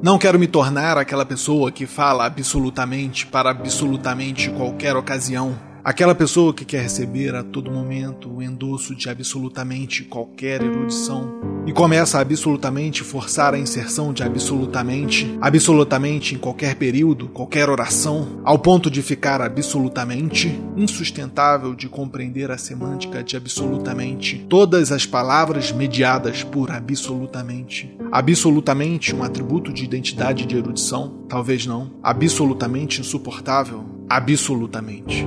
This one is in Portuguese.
Não quero me tornar aquela pessoa que fala absolutamente para absolutamente qualquer ocasião. Aquela pessoa que quer receber a todo momento o endosso de absolutamente qualquer erudição e começa a absolutamente forçar a inserção de absolutamente, absolutamente em qualquer período, qualquer oração, ao ponto de ficar absolutamente insustentável de compreender a semântica de absolutamente todas as palavras mediadas por absolutamente. Absolutamente um atributo de identidade de erudição? Talvez não. Absolutamente insuportável? Absolutamente.